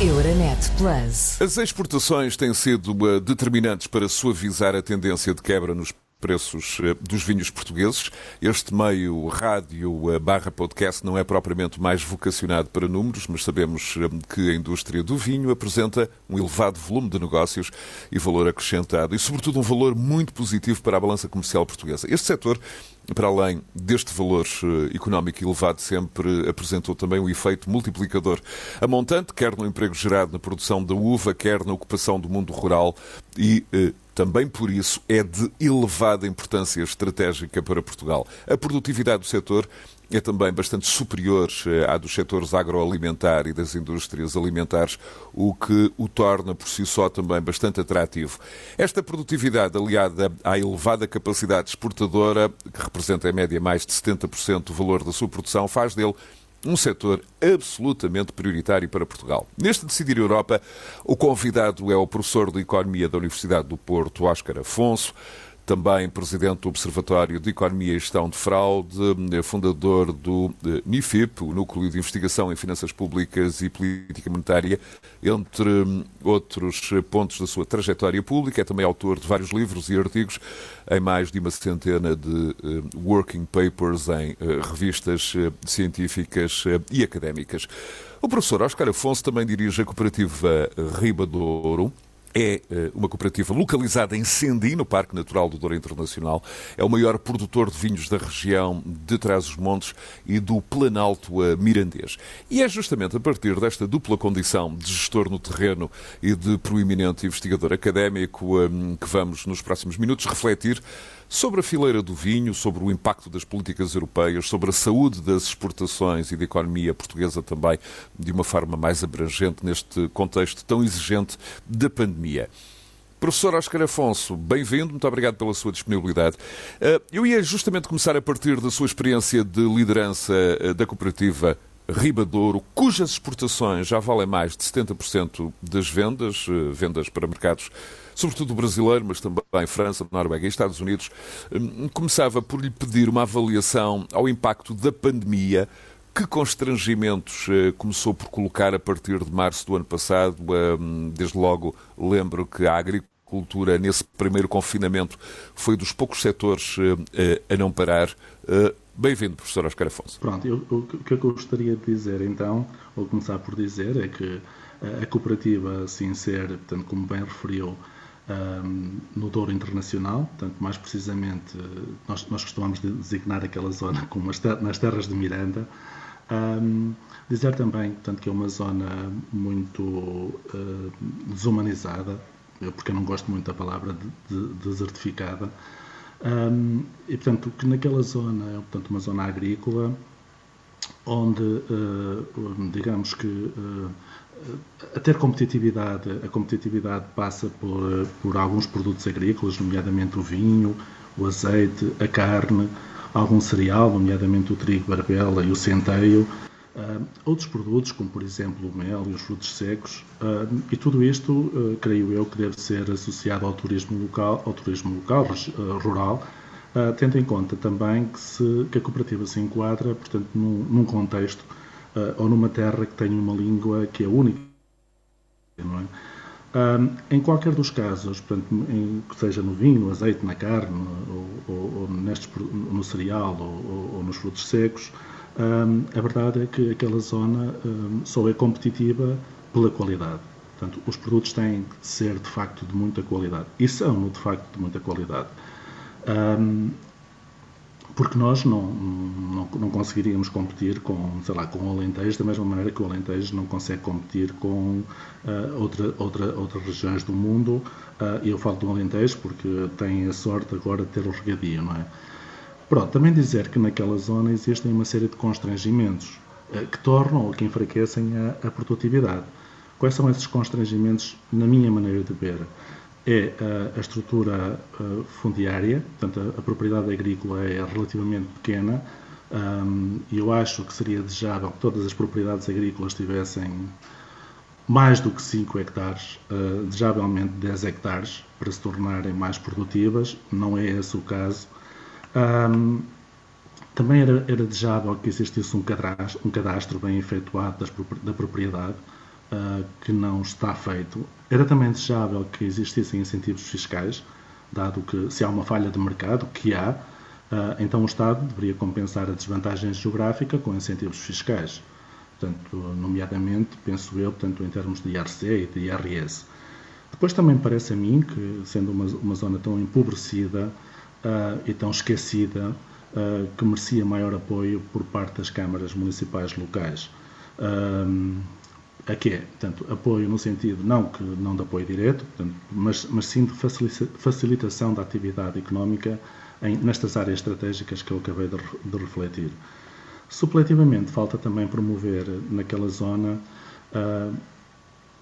Euronet Plus. As exportações têm sido uh, determinantes para suavizar a tendência de quebra nos preços uh, dos vinhos portugueses. Este meio rádio uh, barra podcast não é propriamente mais vocacionado para números, mas sabemos que a indústria do vinho apresenta um elevado volume de negócios e valor acrescentado e, sobretudo, um valor muito positivo para a balança comercial portuguesa. Este setor para além deste valor eh, económico elevado, sempre apresentou também um efeito multiplicador a montante, quer no emprego gerado na produção da uva, quer na ocupação do mundo rural e eh, também por isso é de elevada importância estratégica para Portugal. A produtividade do setor é também bastante superior eh, à dos setores agroalimentar e das indústrias alimentares, o que o torna por si só também bastante atrativo. Esta produtividade, aliada à elevada capacidade exportadora, que representa em média mais de 70% do valor da sua produção, faz dele um setor absolutamente prioritário para Portugal. Neste Decidir Europa, o convidado é o professor de Economia da Universidade do Porto, Óscar Afonso também presidente do Observatório de Economia e Gestão de Fraude, eh, fundador do eh, NIFIP, o Núcleo de Investigação em Finanças Públicas e Política Monetária, entre hum, outros pontos da sua trajetória pública. É também autor de vários livros e artigos em mais de uma centena de eh, working papers em revistas científicas e académicas. O professor Oscar Afonso também dirige a cooperativa Riba Douro, é eh, uma cooperativa localizada em Sendi, no Parque Natural do Douro Internacional. É o maior produtor de vinhos da região de Trás-os-Montes e do Planalto Mirandês. E é justamente a partir desta dupla condição de gestor no terreno e de proeminente investigador académico eh, que vamos, nos próximos minutos, refletir sobre a fileira do vinho, sobre o impacto das políticas europeias, sobre a saúde das exportações e da economia portuguesa também, de uma forma mais abrangente neste contexto tão exigente da pandemia. Professor Oscar Afonso, bem-vindo, muito obrigado pela sua disponibilidade. Eh, eu ia justamente começar a partir da sua experiência de liderança eh, da cooperativa Ribadouro, cujas exportações já valem mais de 70% das vendas, eh, vendas para mercados sobretudo brasileiro, mas também França, Noruega e Estados Unidos. Hum, começava por lhe pedir uma avaliação ao impacto da pandemia que constrangimentos eh, começou por colocar a partir de março do ano passado? Hum, desde logo lembro que a agricultura, nesse primeiro confinamento, foi dos poucos setores eh, a não parar. Bem-vindo, professor Oscar Afonso. Pronto, eu, o que eu gostaria de dizer então, ou começar por dizer, é que a cooperativa, ser, portanto, como bem referiu, no Douro Internacional, portanto, mais precisamente, nós, nós costumamos designar aquela zona como nas terras de Miranda. Um, dizer também portanto, que é uma zona muito uh, desumanizada, porque eu não gosto muito da palavra de, de, desertificada, um, e portanto que naquela zona é portanto, uma zona agrícola onde, uh, digamos que uh, a ter competitividade, a competitividade passa por, por alguns produtos agrícolas, nomeadamente o vinho, o azeite, a carne, algum cereal, nomeadamente o trigo, a barbela e o centeio, uh, outros produtos, como por exemplo o mel e os frutos secos, e tudo isto, creio eu, que deve ser associado ao turismo local, ao turismo local, rural, tendo em conta também que, se, que a cooperativa se enquadra, portanto, num, num contexto uh, ou numa terra que tenha uma língua que é única. É? Um, em qualquer dos casos, portanto, em, seja no vinho, no azeite, na carne, ou, ou, ou nestes, no cereal ou, ou, nos frutos secos, a verdade é que aquela zona só é competitiva pela qualidade. Portanto, os produtos têm de ser de facto de muita qualidade. E são de facto de muita qualidade. Um, porque nós não, não, não, conseguiríamos competir com, sei lá, com o Alentejo da mesma maneira que o Alentejo não consegue competir com uh, outra, outra, outras regiões do mundo. Uh, eu falo do Alentejo porque tem a sorte agora de ter o regadio, não é? Pronto, também dizer que naquela zona existem uma série de constrangimentos uh, que tornam ou que enfraquecem a, a produtividade. Quais são esses constrangimentos, na minha maneira de ver? É a, a estrutura uh, fundiária, portanto, a, a, propriedade agrícola é relativamente pequena um, e eu acho que seria desejável que todas as propriedades agrícolas tivessem mais do que 5 hectares, uh, desejavelmente 10 hectares, para se tornarem mais produtivas. Não é esse o caso. Um, também era, era, desejável que existisse um cadastro, um cadastro bem efetuado das, da propriedade, uh, que não está feito. Era também desejável que existissem incentivos fiscais, dado que se há uma falha de mercado, que há, uh, então o Estado deveria compensar a desvantagem geográfica com incentivos fiscais. Portanto, nomeadamente, penso eu, portanto, em termos de IRC e de IRS. Depois também parece a mim que, sendo uma, uma zona tão empobrecida uh, e tão esquecida, uh, que merecia maior apoio por parte das câmaras municipais locais. Uh, a quê? Portanto, apoio no sentido não que não de apoio direto, portanto, mas, mas sim de facilitação da atividade económica em, nestas áreas estratégicas que eu acabei de, de refletir. Supletivamente, falta também promover naquela zona uh,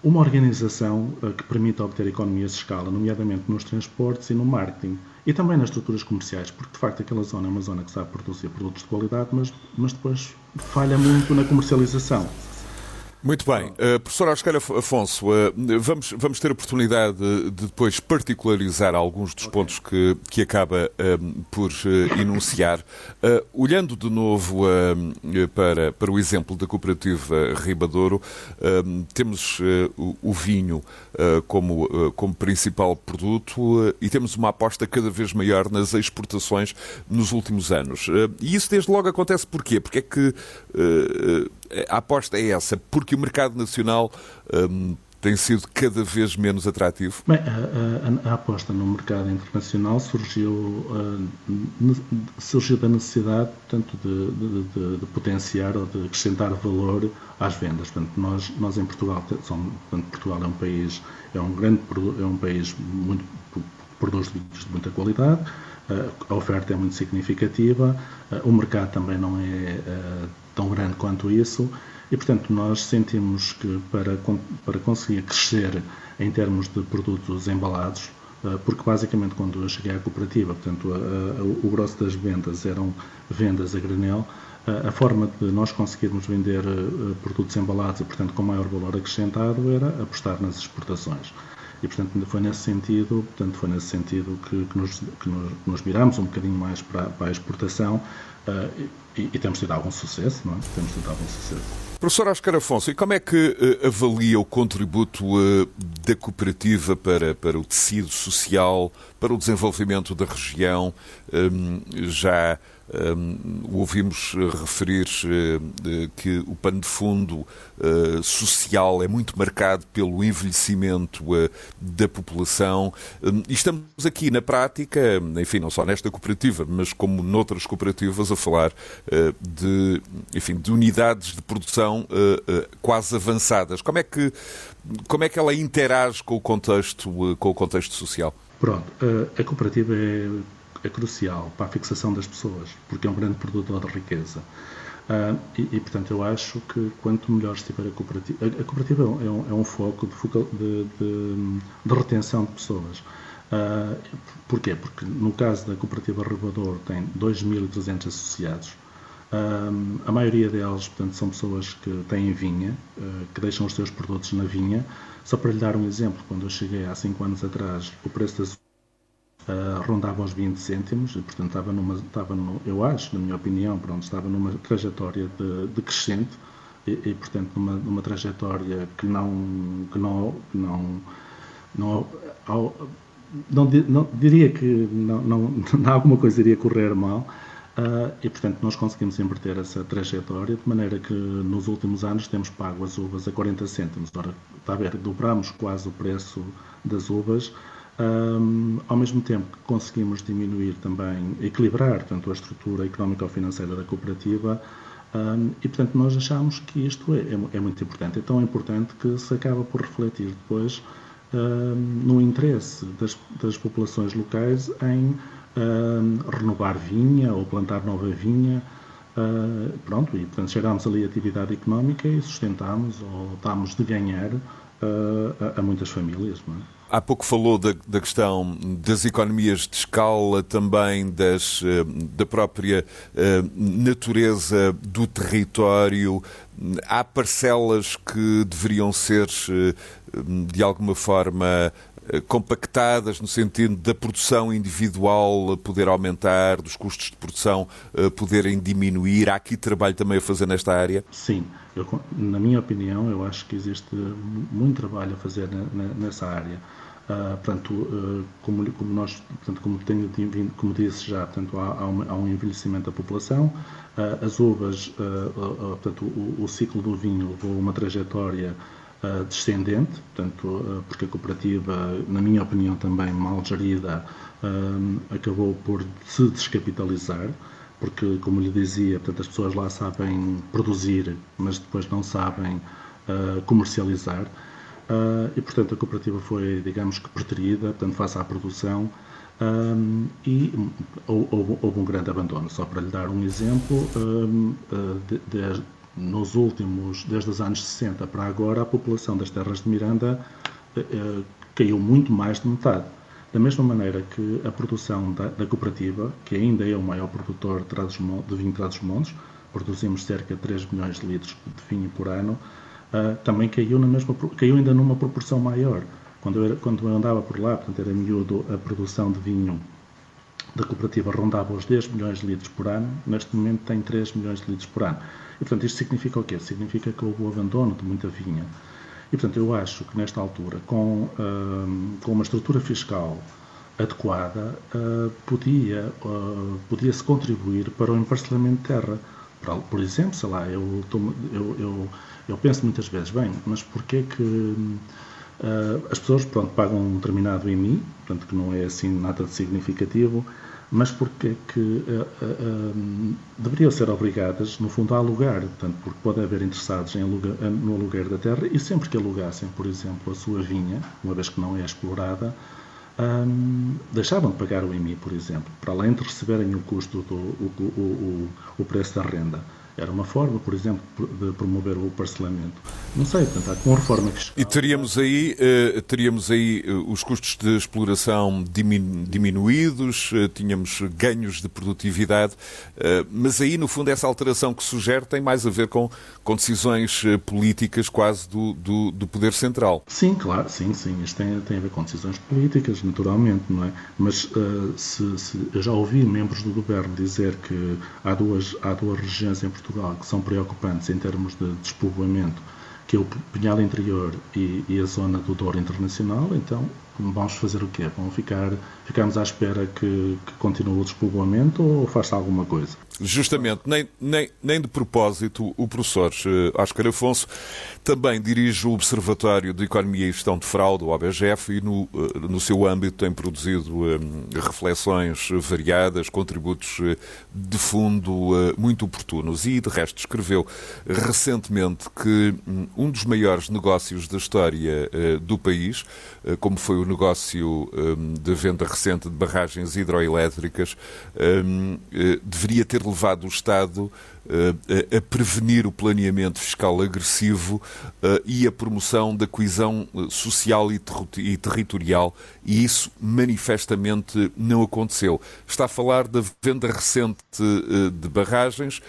uma organização uh, que permita obter economias de escala, nomeadamente nos transportes e no marketing, e também nas estruturas comerciais, porque de facto aquela zona é uma zona que sabe produzir produtos de qualidade, mas, mas depois falha muito na comercialização. Muito bem. Uh, professor Oscar Afonso, uh, vamos, vamos ter a oportunidade de, de depois particularizar alguns dos okay. pontos que, que acaba uh, por enunciar. olhando de novo para, para o exemplo da cooperativa Ribadouro, temos o, o, vinho como, como principal produto e temos uma aposta cada vez maior nas exportações nos últimos anos. e isso desde logo acontece porquê? Porque é que a aposta é essa, porque o mercado nacional um, tem sido cada vez menos atrativo? Bem, a, a, a aposta no mercado internacional surgiu, uh, surgiu da necessidade portanto, de, de, de, potenciar ou de acrescentar valor às vendas. Portanto, nós, nós em Portugal, somos, portanto, Portugal é um país, é um grande é um país muito produz de muita qualidade, uh, a oferta é muito significativa, uh, o mercado também não é tão grande quanto isso e, portanto, nós sentimos que para, para conseguir crescer em termos de produtos embalados, eh, porque basicamente quando eu cheguei à cooperativa, portanto, a, a, o grosso das vendas eram vendas a granel, a, a forma de nós conseguirmos vender eh, produtos embalados e, portanto, com maior valor acrescentado era apostar nas exportações. E, portanto, foi nesse sentido, portanto, foi nesse sentido que, que, nos, que nos, nos viramos um bocadinho mais para, para a exportação e, e, temos tido algum sucesso, não é? Temos tido algum sucesso. Professor Oscar Afonso, e como é que uh, avalia o contributo uh, da cooperativa para, para o tecido social, para o desenvolvimento da região? Um, já um, ouvimos referir uh, que o pano de fundo uh, social é muito marcado pelo envelhecimento da população e estamos aqui na prática, enfim, não só nesta cooperativa, mas como noutras cooperativas, a falar de, enfim, de unidades de produção quase avançadas. Como é que como é que ela interage com o contexto com o contexto social? Pronto, a cooperativa é é crucial para a fixação das pessoas, porque é um grande produtor de riqueza. Uh, e, e, portanto, eu acho que quanto melhor estiver a cooperativa, a, cooperativa é um, é um foco de, de, de, de, retenção de pessoas. Uh, porquê? Porque no caso da cooperativa Rebador tem 2.300 associados. Uh, a maioria deles, portanto, são pessoas que têm vinha, uh, que deixam os seus produtos na vinha. Só para lhe dar um exemplo, quando eu cheguei há 5 anos atrás, o preço das Uh, rondava os 20 cêntimos, e portanto estava numa, estava no, eu acho, na minha opinião, pronto, estava numa trajetória de, de crescente e, e, portanto numa, numa trajetória que não, que não, não, não, ao, não, não, diria que não, não, alguma coisa iria correr mal uh, e portanto nós conseguimos inverter essa trajetória de maneira que nos últimos anos temos pago as uvas a 40 cêntimos. Ora, está a ver, dobramos quase o preço das uvas um, ao mesmo tempo que conseguimos diminuir também, equilibrar tanto a estrutura económico-financeira da cooperativa um, e, portanto, nós achamos que isto é, é, é, muito importante. É tão importante que se acaba por refletir depois um, no interesse das, das, populações locais em renovar vinha ou plantar nova vinha. Uh, pronto, e portanto chegámos ali à atividade económica e sustentámos ou dámos de ganhar uh, a, a, muitas famílias. Não é? Há pouco falou da, da, questão das economias de escala, também das, eh, da própria uh, natureza do território. Há parcelas que deveriam ser, uh, de alguma forma, compactadas no sentido da produção individual poder aumentar, dos custos de produção poderem diminuir? Há aqui trabalho também a fazer nesta área? Sim, eu, na minha opinião, eu acho que existe muito trabalho a fazer nessa área. Uh, portanto, uh, como, como, nós, portanto, como, tenho, como disse já, portanto, há, há, um, há um, envelhecimento da população, uh, as uvas, portanto, o, o, ciclo do vinho levou uma trajetória descendente, portanto, porque a cooperativa, na minha opinião também mal gerida, acabou por se descapitalizar, porque, como lhe dizia, portanto, as pessoas lá sabem produzir, mas depois não sabem comercializar. Uh, e, portanto, a cooperativa foi, digamos que, preterida, portanto, face à produção, um, e houve, houve, um grande abandono. Só para lhe dar um exemplo, um, uh, de, de, nos últimos, desde os anos 60 para agora, a população das terras de Miranda uh, caiu muito mais de metade. Da mesma maneira que a produção da, da cooperativa, que ainda é o maior produtor de vinho de Trás-os-Montes, produzimos cerca de 3 milhões de litros de vinho por ano, uh, também caiu, na mesma, caiu ainda numa proporção maior. Quando eu, era, quando eu andava por lá, portanto era miúdo, a produção de vinho da cooperativa rondava os 10 milhões de litros por ano, neste momento tem 3 milhões de litros por ano. E, portanto, isto significa o quê? Significa que houve o abandono de muita vinha. E, portanto, eu acho que nesta altura, com, uh, com uma estrutura fiscal adequada, uh, podia, uh, podia-se contribuir para o emparcelamento de terra. Por exemplo, sei lá, eu, eu, eu eu penso muitas vezes, bem, mas porquê que uh, as pessoas pronto, pagam um determinado IMI, portanto que não é assim nada de significativo, mas porquê que uh, uh, deveriam ser obrigadas, no fundo, a alugar, portanto, porque pode haver interessados aluga, no aluguer da terra e sempre que alugassem, por exemplo, a sua vinha, uma vez que não é explorada, um, deixavam de pagar o IMI, por exemplo, para além de receberem o custo do o, o, o, preço da renda. Era uma forma, por exemplo, de promover o parcelamento. Não sei, portanto, há com reforma fiscal... E teríamos aí, uh, teríamos aí uh, os custos de exploração diminu diminuídos, uh, tínhamos ganhos de produtividade, mas aí, no fundo, essa alteração que sugere tem mais a ver com, com decisões políticas quase do, do, do Poder Central. Sim, claro, sim, sim. Isto tem, tem a ver com decisões políticas, naturalmente, não é? Mas se, se, eu já ouvi membros do governo dizer que há duas, há duas regiões em Portugal Portugal que são preocupantes em termos de despovoamento, que é o Pinhal Interior e, e, a zona do Douro Internacional, então vamos fazer o quê? Vamos ficar, ficamos à espera que, que continue o despovoamento ou faça alguma coisa? Justamente, nem, nem, nem de propósito, o professor Oscar Afonso também dirige o Observatório de Economia e Gestão de Fraude, o OBGF, e no, eh, no seu âmbito tem produzido um, reflexões variadas, contributos eh, de fundo muito oportunos. E, de resto, escreveu recentemente que hum, um dos maiores negócios da história do país, como foi o negócio um, de venda recente de barragens hidroelétricas, um, deveria ter levado o Estado uh, a prevenir o planeamento fiscal agressivo uh, e a promoção da coesão eh, social e, ter territorial, e isso manifestamente não aconteceu. Está a falar da venda recente de barragens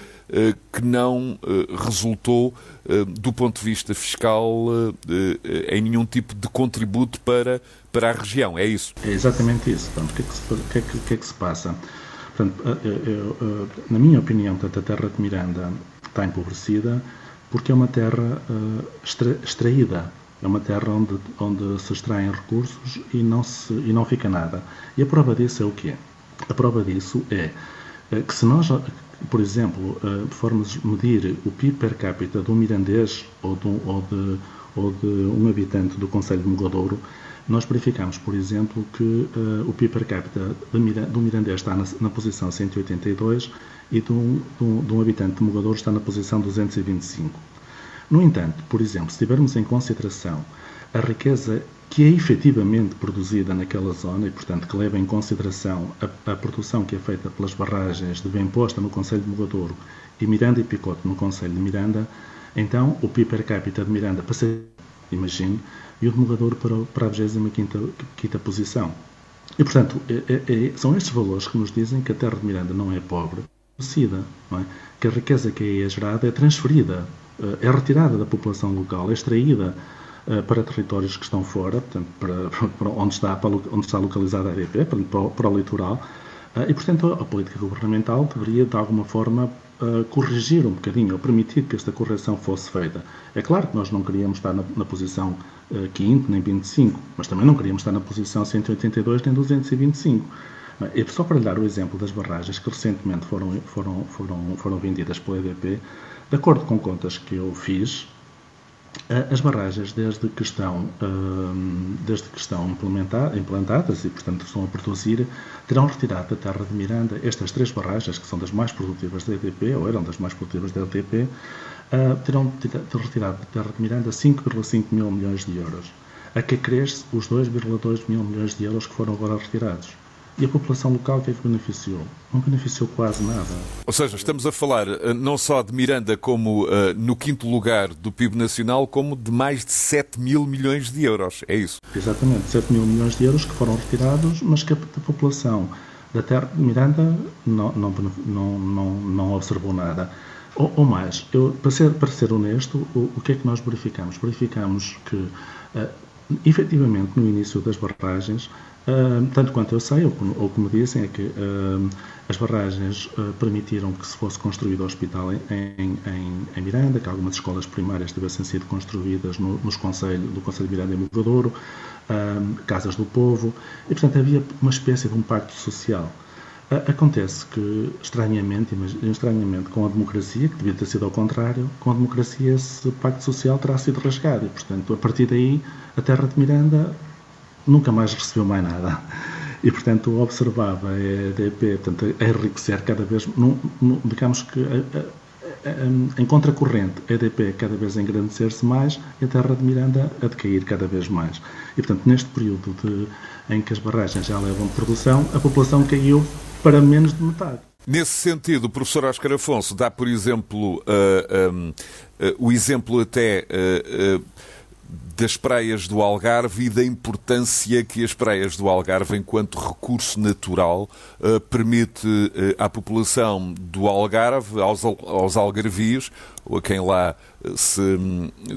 que não resultou, do ponto de vista fiscal, em nenhum tipo de contributo para, para a região. É isso? É exatamente isso. Então, o que é que que é que, que é que se passa? Portanto, eu, eu, na minha opinião, portanto, a terra de Miranda está empobrecida porque é uma terra extra, extraída. É uma terra onde, onde se extraem recursos e não, se, e não fica nada. E a prova disso é o quê? A prova disso é que se nós, por exemplo, formos medir o PIB per capita de um mirandês ou de, ou de, ou de um habitante do Conselho de Mogadouro, nós verificamos, por exemplo, que uh, o PIB per capita do Mirandês está na, na posição 182 e de um, de, um, de um, habitante de Mogador está na posição 225. No entanto, por exemplo, se tivermos em consideração a riqueza que é efetivamente produzida naquela zona e, portanto, que leva em consideração a, a produção que é feita pelas barragens de bem posta no Conselho de Mogadouro e Miranda e Picote no Conselho de Miranda, então o PIB per capita de Miranda passa, imagine, e o demorador para, para a 25 posição. E, portanto, é, é, é, são estes valores que nos dizem que a terra de Miranda não é pobre, não é? que a riqueza que aí é gerada é transferida, eh, é retirada da população local, é extraída para territórios que estão fora, portanto, para, para onde, está, para onde está localizada a EDP, para, para o litoral, e, portanto, a política governamental deveria, de alguma forma, corrigir um bocadinho, ou permitir que esta correção fosse feita. É claro que nós não queríamos estar na, na posição uh, 5 nem 25, mas também não queríamos estar na posição 182 nem 225. É só para lhe dar o exemplo das barragens que recentemente foram, foram, foram, foram vendidas pela EDP, de acordo com contas que eu fiz, as barragens, desde que estão, desde que estão implantadas e, portanto, estão a produzir, terão retirado da terra de Miranda estas três barragens, que são das mais produtivas da EDP, ou eram das mais produtivas da EDP, terão retirado da terra de Miranda 5,5 mil milhões de euros. A que cresce os 2,2 mil milhões de euros que foram agora retirados. E a população local que é que beneficiou? Não beneficiou quase nada. Ou seja, estamos a falar eh, não só de Miranda como uh, no quinto lugar do PIB nacional, como de mais de 7 mil milhões de euros. É isso? Exatamente, 7 mil milhões de euros que foram retirados, mas que a população da terra de Miranda não, não, não, não, não observou nada. Ou, ou mais, eu, para, ser, para ser honesto, o, o que é que nós verificamos? Verificamos que, uh, efetivamente, no início das barragens, Tanto quanto eu sei, ou ou como dizem, é que uh, as barragens uh, permitiram que se fosse construído o hospital em, em, em, Miranda, que algumas escolas primárias tivessem sido construídas no, nos conselho, do Conselho de Miranda e Movedouro, casas do povo, e portanto havia uma espécie de um pacto social. Acontece que, estranhamente, estranhamente, com a democracia, que devia ter sido ao contrário, com a democracia esse pacto social terá sido rasgado e, portanto, a partir daí, a terra de Miranda nunca mais recebeu mais nada. E, portanto, observava a EDP portanto, a enriquecer cada vez, num, num, digamos que a, a, a, em contracorrente, a EDP cada vez a engrandecer-se mais e a Terra de Miranda a decair cada vez mais. E, portanto, neste período de, em que as barragens já levam produção, a população caiu para menos de metade. Nesse sentido, o professor Oscar Afonso dá, por exemplo, uh, um, uh, o exemplo até uh, das praias do Algarve e da importância que as praias do Algarve, enquanto recurso natural, uh, permite uh, à população do Algarve, aos, aos algarvios, ou a quem lá se,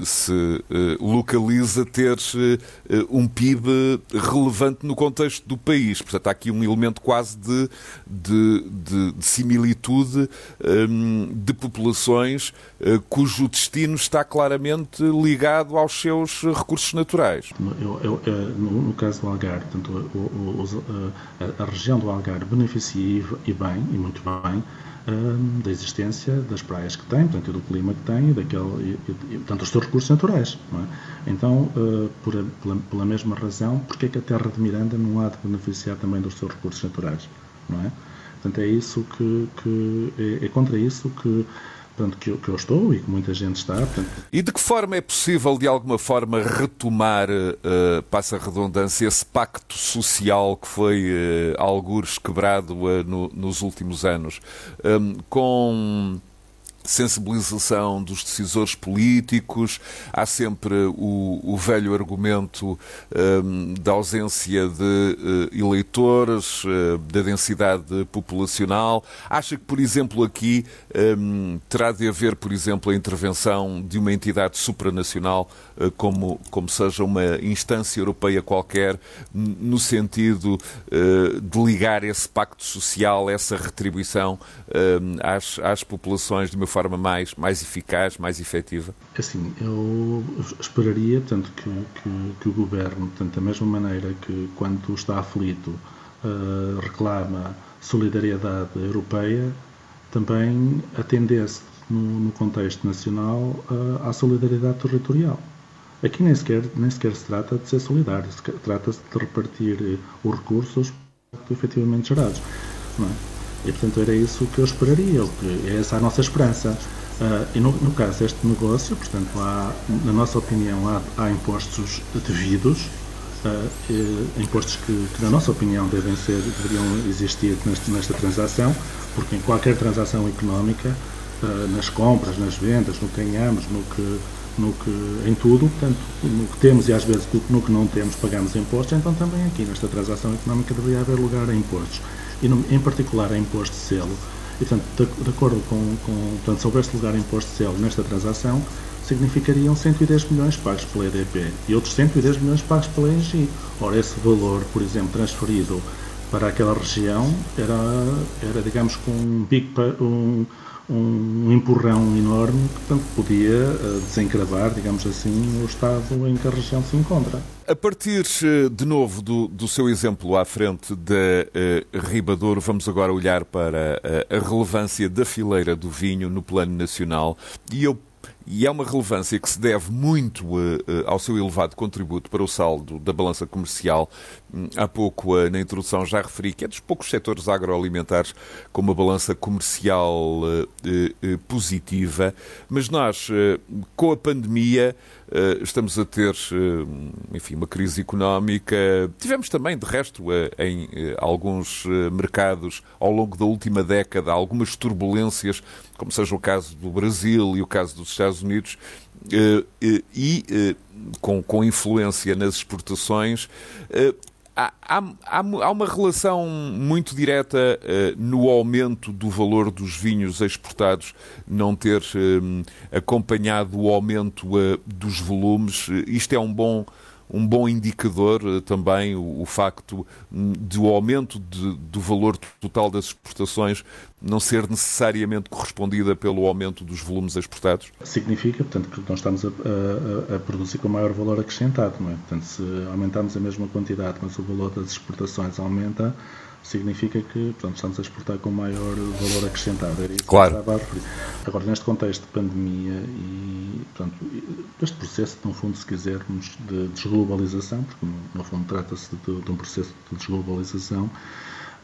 se uh, localiza ter um PIB relevante no contexto do país. Portanto, há aqui um elemento quase de, de, de, de similitude um, de populações cujo destino está claramente ligado aos seus recursos naturais. Eu, eu, no, no, caso do Algarve, portanto, o, o, a, a, região do Algarve beneficia e bem, e muito bem, da existência das praias que tem, portanto, do clima que tem, e, daquele, e, e, portanto, os seus recursos naturais. É? Então, uh, por, pela, pela, mesma razão, porque é que a terra de Miranda não há de beneficiar também dos seus recursos naturais? Não é? Portanto, é isso que, que é, é contra isso que portanto, que, eu, que eu estou e que muita gente está. Portanto... E de que forma é possível, de alguma forma, retomar, uh, passa a redundância, esse pacto social que foi, uh, algures, quebrado uh, no, nos últimos anos? Um, com sensibilização dos decisores políticos, há sempre o, o velho argumento um, da ausência de uh, eleitores, uh, da densidade populacional. Acha que, por exemplo, aqui um, terá de haver, por exemplo, a intervenção de uma entidade supranacional, uh, como, como seja uma instância europeia qualquer, no sentido de ligar esse pacto social, essa retribuição hum, às, às populações de uma forma mais, mais eficaz, mais efetiva? Assim, eu esperaria tanto que, que, que o Governo, tanto da mesma maneira que quando está aflito uh, reclama solidariedade europeia, também atendesse no, no contexto nacional uh, à solidariedade territorial. Aqui nem sequer, nem sequer se trata de ser solidário, trata-se de repartir eh, os recursos efetivamente gerados. Não é? E, portanto, era isso que eu esperaria, que é essa a nossa esperança. Uh, e no, no, caso deste negócio, portanto, há, na nossa opinião, há, há impostos devidos, uh, e, impostos que, que, na nossa opinião, devem ser, deveriam existir neste, nesta transação, porque em qualquer transação económica, uh, nas compras, nas vendas, no que ganhamos, no que, no que, em tudo, portanto, no que temos e às vezes no que não temos pagamos impostos, então também aqui nesta transação económica deveria haver lugar a impostos e no, em particular a imposto de selo. E, portanto, de, de acordo com, com portanto, se houvesse lugar a imposto de selo nesta transação, significariam 110 milhões pagos pela EDP e outros 110 milhões pagos pela ENGIE. Ora, esse valor, por exemplo, transferido para aquela região era, era digamos, com um, big, um, um empurrão enorme que portanto, podia uh, desencravar, digamos assim, o estado em que a região se encontra. A partir, eh, de novo, do, do seu exemplo à frente da uh, Ribadouro, vamos agora olhar para uh, a relevância da fileira do vinho no plano nacional. E eu e é uma relevância que se deve muito uh, uh, ao seu elevado contributo para o saldo da balança comercial. Um, há pouco, uh, na introdução, já referi que é dos poucos setores agroalimentares com uma balança comercial positiva, mas nós, com a pandemia, estamos a ter, enfim, uma crise económica. Tivemos também, de resto, em alguns mercados, ao longo da última década, algumas turbulências como seja o caso do Brasil e o caso dos Estados Unidos, eh, eh, e eh, com, com influência nas exportações, Há, há, há, uma relação muito direta uh, no aumento do valor dos vinhos exportados não ter uh, acompanhado o aumento uh, dos volumes. Isto é um bom um bom indicador eh, também o, o facto hum, do aumento de, do valor total das exportações não ser necessariamente correspondida pelo aumento dos volumes exportados? Significa, portanto, que nós estamos a, a, a, produzir com maior valor acrescentado, não é? Portanto, se aumentarmos a mesma quantidade, mas o valor das exportações aumenta, significa que portanto, estamos a exportar com maior valor acrescentado. Era isso claro. que estava a referir. Agora, neste contexto de pandemia e portanto, este processo, no fundo, se quisermos, de desglobalização, porque no fundo trata-se de, de um processo de desglobalização,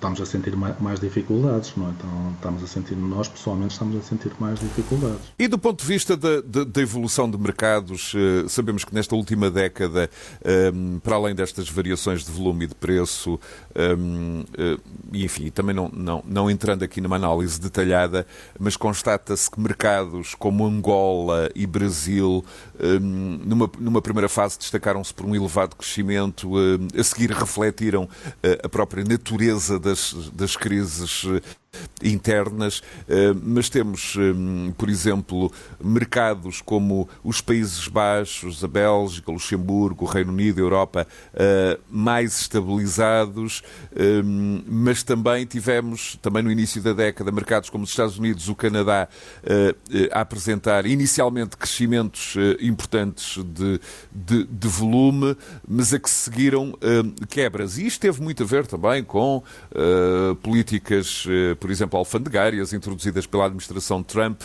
estamos a sentir mais dificuldades, não é? Então, estamos a sentir, nós pessoalmente estamos a sentir mais dificuldades. E do ponto de vista da, da, da evolução de mercados, eh, sabemos que nesta última década, ehm, para além destas variações de volume e de preço, ehm, eh, enfim, também não, não, não entrando aqui numa análise detalhada, mas constata-se que mercados como Angola e Brasil, numa, numa primeira fase, destacaram-se por um elevado crescimento, a seguir refletiram eh, a própria natureza da das, das crises internas, eh, mas temos, eh, por exemplo, mercados como os Países Baixos, a Bélgica, Luxemburgo, o Reino Unido, a Europa, eh, mais estabilizados, mas também tivemos, também no início da década, mercados como os Estados Unidos, o Canadá, a apresentar inicialmente crescimentos importantes de, de, de volume, mas a que seguiram quebras. E isto teve muito a ver também com políticas, por exemplo, alfandegárias introduzidas pela administração Trump.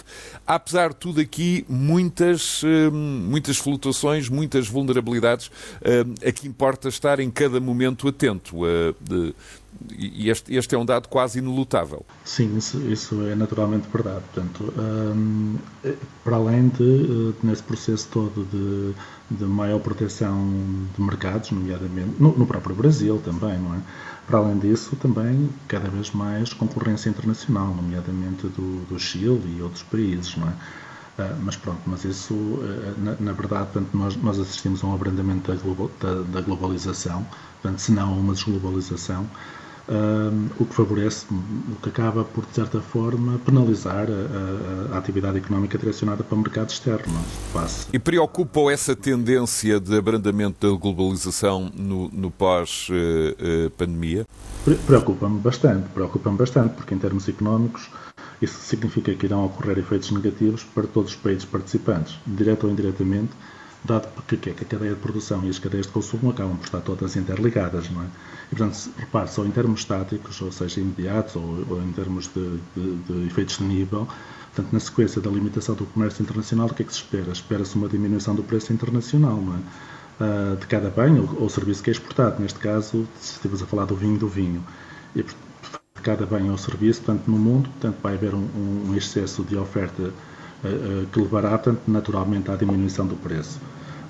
Apesar de tudo aqui, muitas, hum, muitas flutuações, muitas vulnerabilidades. Hum, aqui importa estar em cada momento atento. Uh, e este, este, é um dado quase inelutável. Sim, isso, isso é naturalmente verdade. Portanto, um, para além de, eh, nesse processo todo de, de maior proteção de mercados, nomeadamente no, no próprio Brasil também, não é? Para além disso, também cada vez mais concorrência internacional, nomeadamente do, do Chile e outros países, não é? Uh, mas pronto, mas isso, uh, na, na, verdade, portanto, nós, nós, assistimos a um abrandamento da, global, da, da globalização, portanto, se não a uma desglobalização, o que favorece, o que acaba por, de certa forma, penalizar a, a, a atividade económica direcionada para o mercado externo. Face. E preocupa essa tendência de abrandamento da globalização no, no pós-pandemia? Preocupa-me bastante, preocupa-me bastante, porque em termos económicos isso significa que irão ocorrer efeitos negativos para todos os países participantes, direto ou indiretamente, dado que, é que a cadeia de produção e as cadeias de consumo acabam por estar todas interligadas, não é? E, portanto, repare, só em termos estáticos, ou seja, imediatos, ou, ou em termos de, de, de, efeitos de nível, portanto, na sequência da limitação do comércio internacional, o que é que se espera? Espera-se uma diminuição do preço internacional, não é? Uh, de cada bem ou, ou, serviço que é exportado. Neste caso, se estivermos a falar do vinho, do vinho. E, de cada bem ou serviço, portanto, no mundo, portanto, vai haver um, um excesso de oferta uh, uh, que levará, portanto, naturalmente à diminuição do preço.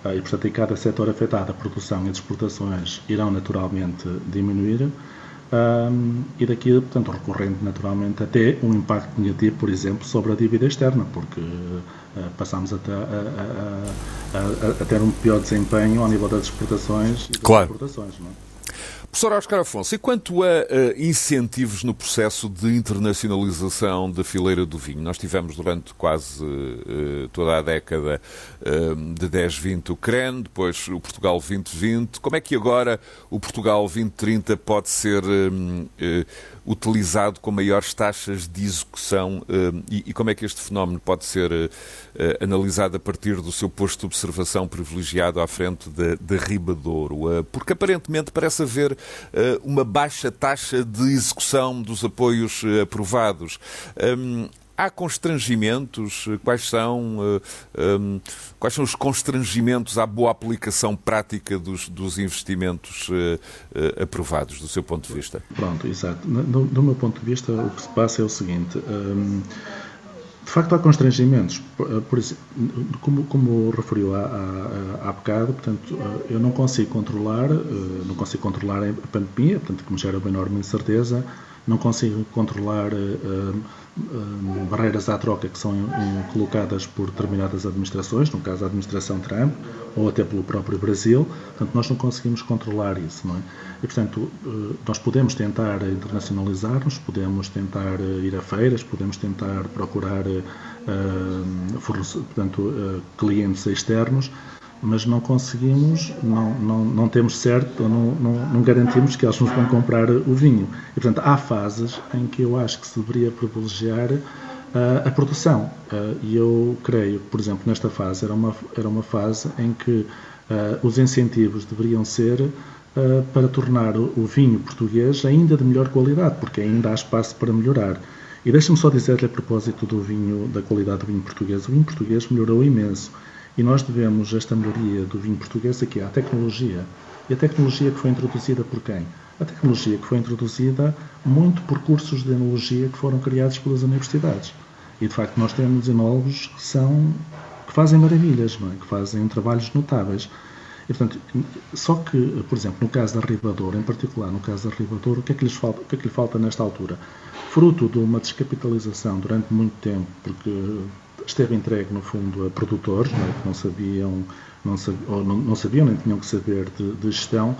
E, portanto, em cada setor afetado, a produção e as exportações irão naturalmente diminuir. Um, e daqui, portanto, recorrendo naturalmente até um impacto negativo, por exemplo, sobre a dívida externa, porque uh, passamos a, a, a, a, ter um pior desempenho ao nível das exportações e das claro. exportações. Não é? Professor Oscar Afonso, e quanto a uh, incentivos no processo de internacionalização da fileira do vinho? Nós tivemos durante quase uh, toda a década uh, de 10-20 o CREN, depois o Portugal 2020. Como é que agora o Portugal 2030 pode ser utilizado com maiores taxas de execução e, e, como é que este fenómeno pode ser analisado a partir do seu posto de observação privilegiado à frente da Ribadouro? porque aparentemente parece haver uma baixa taxa de execução dos apoios aprovados. Há constrangimentos? Quais são, uh, um, quais são os constrangimentos à boa aplicação prática dos, dos investimentos uh, aprovados, do seu ponto de vista? Pronto, exato. Do, do, meu ponto de vista, o que se passa é o seguinte. Um, de facto, há constrangimentos. Por, como, como referiu há, há, há bocado, portanto, eu não consigo controlar, não consigo controlar a pandemia, portanto, me gera uma enorme incerteza, não consigo controlar uh, barreiras à troca que são colocadas por determinadas administrações, no caso a administração Trump, ou até pelo próprio Brasil, portanto nós não conseguimos controlar isso, não é? E portanto nós podemos tentar internacionalizar-nos, podemos tentar ir a feiras, podemos tentar procurar portanto, clientes externos, mas não conseguimos, não, não, não temos certo, não, não, não, garantimos que eles nos vão comprar o vinho. E, portanto, há fases em que eu acho que se deveria privilegiar uh, a produção. Uh, e eu creio por exemplo, nesta fase era uma, era uma fase em que uh, os incentivos deveriam ser para tornar o, vinho português ainda de melhor qualidade, porque ainda há espaço para melhorar. E deixe-me só dizer-lhe a propósito do vinho, da qualidade do vinho português. O vinho português melhorou imenso. E nós devemos esta melhoria do vinho português aqui à tecnologia. E a tecnologia que foi introduzida por quem? A tecnologia que foi introduzida muito por cursos de enologia que foram criados pelas universidades. E de facto nós temos enólogos que são que fazem maravilhas, é? que fazem trabalhos notáveis. E, portanto, só que, por exemplo, no caso da Ribador, em particular no caso da Ribador, o que é que, lhes falta, o que é que lhe falta nesta altura? Fruto de uma descapitalização durante muito tempo, porque esteve entregue, no fundo, a produtores não é? que não sabiam, não, ou não, não, sabiam nem tinham que saber de, de gestão.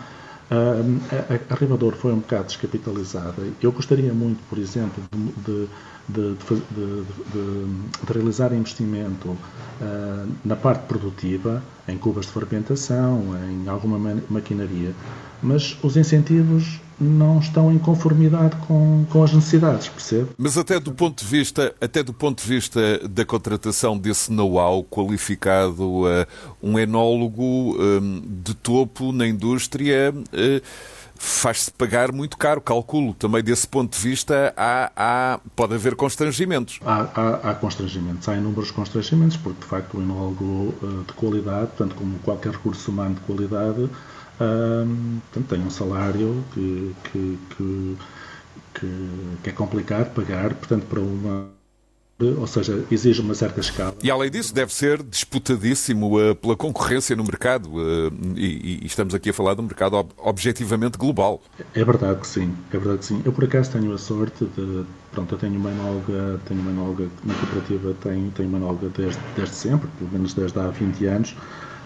A, a foi um bocado descapitalizada. Eu gostaria muito, por exemplo, de, de, de realizar investimento uh, na parte produtiva, em cubas de fermentação, em alguma maquinaria, mas os incentivos não estão em conformidade com, com as necessidades, percebe? Mas até do ponto de vista, até do ponto de vista da contratação desse know-how qualificado, uh, um enólogo um, de topo na indústria uh, faz-se pagar muito caro, calculo. Também desse ponto de vista há, há pode haver constrangimentos. Há, há, há, constrangimentos, há inúmeros constrangimentos, porque de facto o enólogo uh, de qualidade, tanto como qualquer recurso humano de qualidade, um, portanto, tem um salário que, que, que, que, é complicado pagar, portanto, para uma. Ou seja, exige uma certa escala. E além disso, deve ser disputadíssimo uh, pela concorrência no mercado. Uh, e, e, estamos aqui a falar de um mercado ob objetivamente global. É verdade que sim, é verdade que sim. Eu por acaso tenho a sorte de. Pronto, eu tenho uma enóloga, tenho uma enóloga na cooperativa, tenho, tenho uma enóloga desde, desde sempre, pelo menos desde há 20 anos.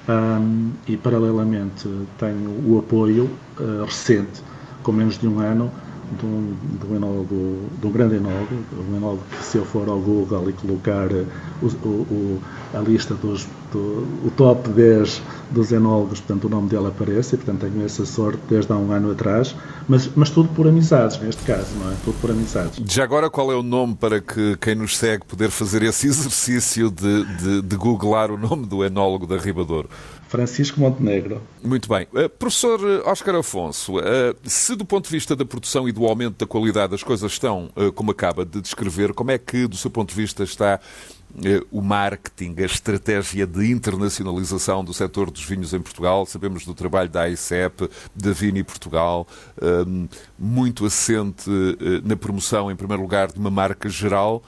Um, e paralelamente tenho o apoio uh, recente, com menos de um ano, de um, de um, enólogo, de um grande enólogo, um enólogo que se eu for ao Google e colocar uh, o, o, a lista dos do, o top 10 dos enólogos, portanto o nome dele aparece e portanto tenho essa sorte desde há um ano atrás, mas, mas tudo por amizades neste caso, não é? Tudo por amizades. Já agora qual é o nome para que quem nos segue poder fazer esse exercício de, de, de googlar o nome do enólogo da Ribador? Francisco Montenegro. Muito bem. Uh, professor Oscar Afonso, uh, se do ponto de vista da produção e do aumento da qualidade as coisas estão uh, como acaba de descrever, como é que, do seu ponto de vista, está o marketing, a estratégia de internacionalização do setor dos vinhos em Portugal. Sabemos do trabalho da AICEP, da Vini Portugal, muito assente na promoção, em primeiro lugar, de uma marca geral.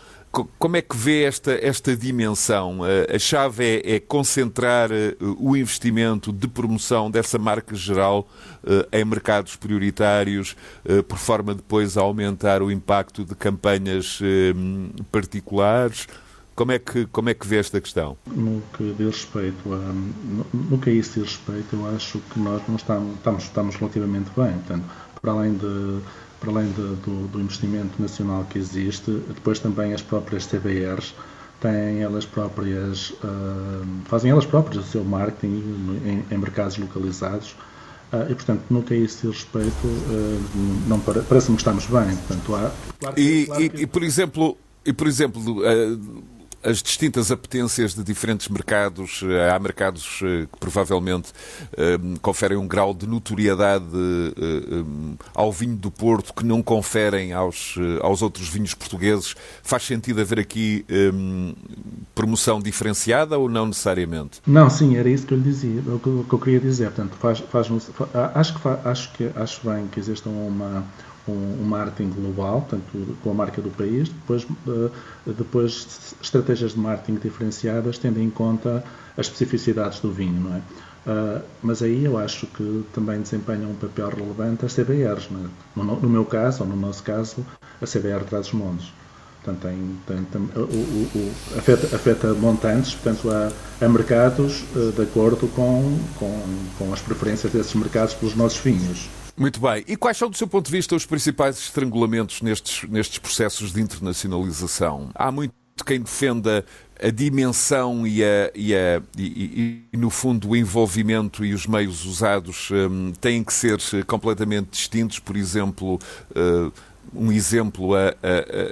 Como é que vê esta, esta dimensão? A chave é, é concentrar o investimento de promoção dessa marca geral em mercados prioritários, por forma depois a aumentar o impacto de campanhas particulares? Como é que, como é que vê esta questão? No que diz respeito a, no, no que a isso diz respeito, eu acho que nós não estamos, estamos, estamos relativamente bem. Portanto, para além de para além de, do, do, investimento nacional que existe, depois também as próprias CBRs têm elas próprias, uh, fazem elas próprias o seu marketing em, em mercados localizados uh, e, portanto, no que a isso diz respeito, uh, não parece-me que estamos bem. Portanto, há, claro, e, claro que... e, e, por exemplo, e, por exemplo as distintas apetências de diferentes mercados. Eh, há mercados eh, que provavelmente eh, conferem um grau de notoriedade ao vinho do Porto que não conferem aos, aos outros vinhos portugueses. Faz sentido haver aqui promoção diferenciada ou não necessariamente? Não, sim, era isso que eu lhe dizia, o que, eu queria dizer. Portanto, faz, faz, acho, que, acho, que, acho bem que exista uma um, marketing global, tanto com a marca do país, depois, uh, depois estratégias de marketing diferenciadas tendo em conta as especificidades do vinho, não é? Uh, mas aí eu acho que também desempenham um papel relevante as CBRs. É? No, no, meu caso, ou no nosso caso, a CBR traz os montes. Portanto, tem, tem, tem o, o, o, afeta, afeta montantes, portanto, a mercados uh, de acordo com, com, com as preferências desses mercados pelos nossos vinhos. Muito bem. E quais são, do seu ponto de vista, os principais estrangulamentos nestes, nestes processos de internacionalização? Há muito quem defenda a dimensão e, a, e, a, e, e, no fundo, o envolvimento e os meios usados um, têm que ser completamente distintos. Por exemplo, uh, um exemplo, a,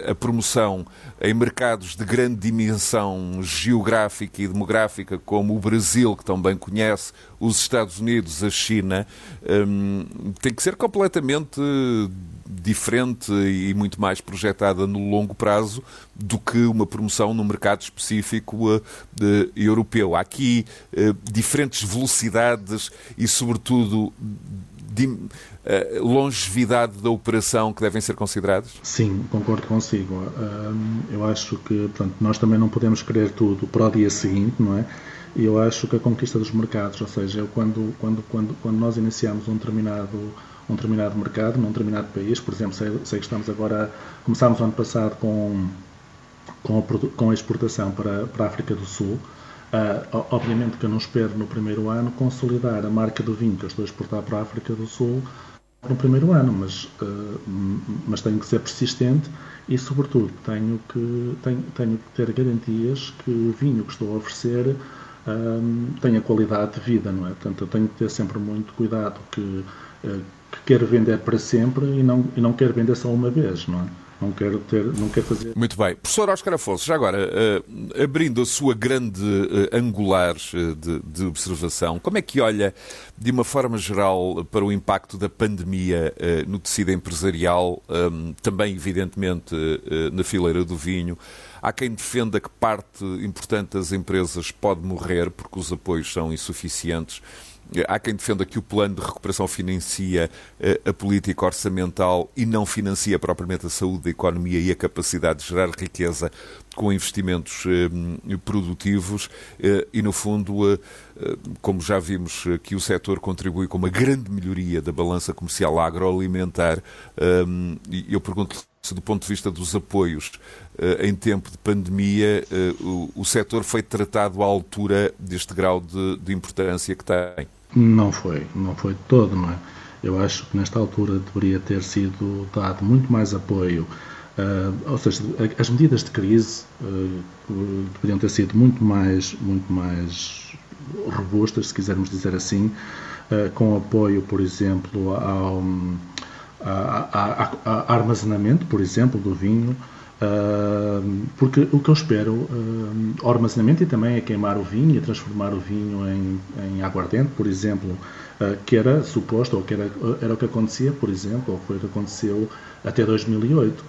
a, a, promoção em mercados de grande dimensão geográfica e demográfica, como o Brasil, que também conhece, os Estados Unidos, a China, um, tem que ser completamente diferente e muito mais projetada no longo prazo do que uma promoção no mercado específico uh, de, europeu. Há aqui uh, diferentes velocidades e, sobretudo, uh, longevidade da operação que devem ser considerados? Sim, concordo consigo. eu acho que portanto, nós também não podemos querer tudo para o dia seguinte, não é? E eu acho que a conquista dos mercados, ou seja, quando, quando, quando, quando nós iniciamos um determinado, um determinado mercado, num determinado país, por exemplo, sei, sei que estamos agora, começámos ano passado com, com, a, com a exportação para, para a África do Sul, Uh, obviamente que eu não espero no primeiro ano consolidar a marca do vinho que eu estou a exportar para a África do Sul no primeiro ano, mas, uh, mas tenho que ser persistente e, sobretudo, tenho que, tenho, tenho que ter garantias que o vinho que estou a oferecer ah, tenha qualidade de vida, não é? Portanto, eu tenho que ter sempre muito cuidado que, uh, que quero vender para sempre e não, e não quero vender só uma vez, não é? Não quero ter, não quero fazer. Muito bem. Professor Oscar Afonso, já agora, uh, abrindo a sua grande uh, angular uh, de, de, observação, como é que olha, de uma forma geral, para o impacto da pandemia no tecido empresarial, um, também, evidentemente, na fileira do vinho? Há quem defenda que parte importante das empresas pode morrer porque os apoios são insuficientes. Há quem defenda que o plano de recuperação financia eh, a política orçamental e não financia propriamente a saúde, a economia e a capacidade de gerar riqueza com investimentos eh, produtivos. Eh, e, no fundo, como já vimos que o setor contribui com uma grande melhoria da balança comercial agroalimentar, eu pergunto se do ponto de vista dos apoios em tempo de pandemia o setor foi tratado à altura deste grau de, de importância que tem. Não foi, não foi todo, não é? Eu acho que nesta altura deveria ter sido dado muito mais apoio, uh, ou seja, as medidas de crise uh, deveriam ter sido muito mais, muito mais robustas, se quisermos dizer assim, uh, com apoio, por exemplo, ao, a, a, a, armazenamento, por exemplo, do vinho, porque o que eu espero, uh, ao armazenamento e também é queimar o vinho e transformar o vinho em, em aguardente, por exemplo, uh, que era suposto, ou que era, era o que acontecia, por exemplo, ou foi o que aconteceu até 2008, uh,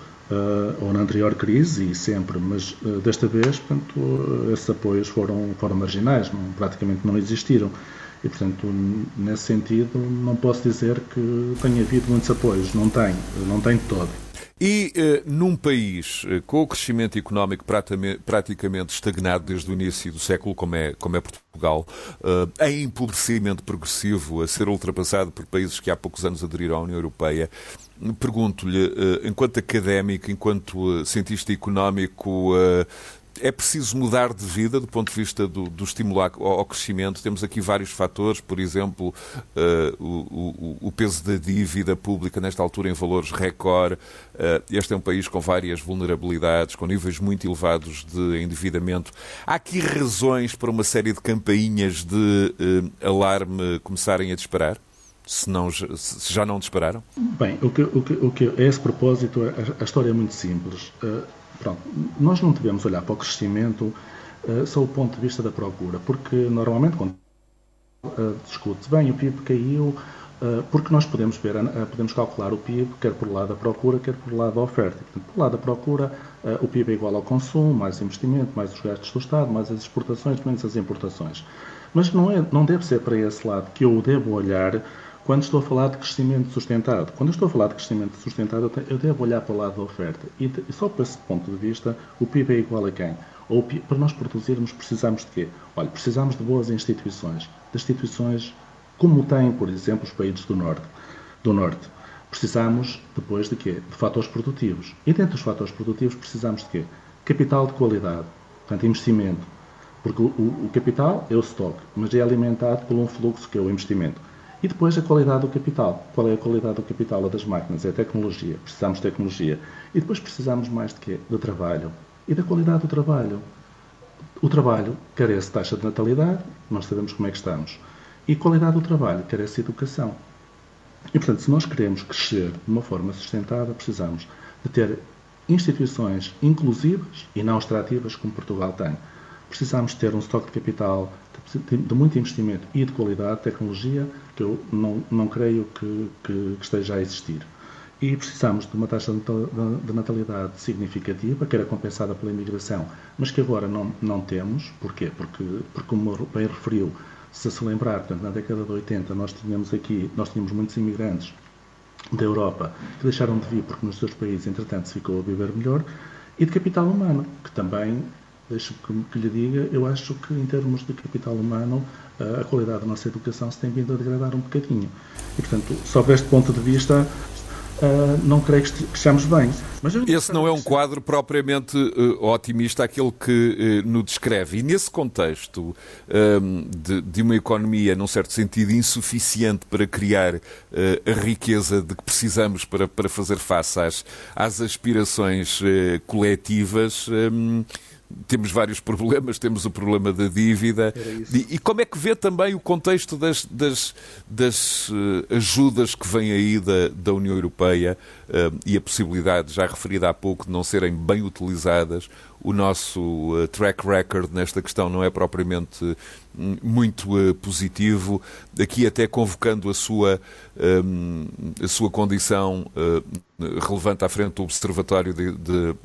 ou na anterior crise e sempre, mas desta vez, portanto, esses apoios foram, foram marginais, praticamente não existiram. E, portanto, nesse sentido, não posso dizer que tenha havido muitos apoios. Não tem, não tem de todo. E uh, num país uh, com o crescimento económico praticamente estagnado desde o início do século, como é, como é Portugal, uh, em empobrecimento progressivo, a ser ultrapassado por países que há poucos anos aderiram à União Europeia, pergunto-lhe, enquanto académico, enquanto cientista económico, é preciso mudar de vida do ponto de vista do, do estímulo ao, crescimento. Temos aqui vários fatores, por exemplo, uh, o, o, o, peso da dívida pública nesta altura em valores recorde. Uh, este é um país com várias vulnerabilidades, com níveis muito elevados de endividamento. Há aqui razões para uma série de campainhas de uh, alarme começarem a disparar? Se, não, se já não dispararam? Bem, o que, o que, o que, a esse propósito, a, a história é muito simples. Uh, pronto, nós não devemos olhar para o crescimento uh, só o ponto de vista da procura, porque normalmente quando uh, discute bem, o PIB caiu, uh, porque nós podemos ver, uh, podemos calcular o PIB quer por lado da procura, quer por lado da oferta. Portanto, por lado da procura, o PIB é igual ao consumo, mais investimento, mais os gastos do Estado, mais as exportações, menos as importações. Mas não, é, não deve ser para esse lado que eu devo olhar quando estou a falar de crescimento sustentado. Quando estou a falar de crescimento sustentado, eu devo olhar para o lado da oferta. E só por esse ponto de vista, o PIB é igual a quem? Ou para nós produzirmos, precisamos de quê? Olha, precisamos de boas instituições. De instituições como têm, por exemplo, os países do Norte. Do norte. Precisamos, depois de quê? De fatores produtivos. E dentro dos fatores produtivos, precisamos de quê? Capital de qualidade. Portanto, investimento. Porque o, o capital é o estoque, mas é alimentado por um fluxo que é o investimento. E depois a qualidade do capital. Qual é a qualidade do capital? A das máquinas, é a tecnologia. Precisamos de tecnologia. E depois precisamos mais de quê? Do trabalho. E da qualidade do trabalho. O trabalho carece de taxa de natalidade, nós sabemos como é que estamos. E qualidade do trabalho carece de educação. E, portanto, se nós queremos crescer de uma forma sustentada, precisamos de ter instituições inclusivas e não extrativas, como Portugal tem. Precisamos ter um estoque de capital de muito investimento e de qualidade, tecnologia, que eu não, não creio que, que, que esteja a existir. E precisamos de uma taxa de natalidade significativa, que era compensada pela imigração, mas que agora não, não temos. Porquê? Porque, porque como bem referiu, se se lembrar, portanto, na década de 80 nós tínhamos aqui, nós tínhamos muitos imigrantes da Europa que deixaram de vir porque nos seus países, entretanto, se ficou a viver melhor, e de capital humano, que também deixe que, que lhe diga, eu acho que em termos de capital humano, a qualidade da nossa educação se tem vindo a degradar um bocadinho. E, portanto, sobre este ponto de vista, Uh, não creio que estejamos bem. Mas Esse não é um quadro propriamente uh, otimista, aquele que uh, nos descreve. E nesse contexto de, de, uma economia, num certo sentido, insuficiente para criar a riqueza de que precisamos para, para fazer face às, às aspirações coletivas temos vários problemas, temos o problema da dívida. E, e, como é que vê também o contexto das, das, das uh, ajudas que vêm aí da, da União Europeia e a possibilidade, já referida há pouco, de não serem bem utilizadas? O nosso uh, track record nesta questão não é propriamente hum, muito positivo. Aqui até convocando a sua, um, a sua condição relevante à frente do Observatório de,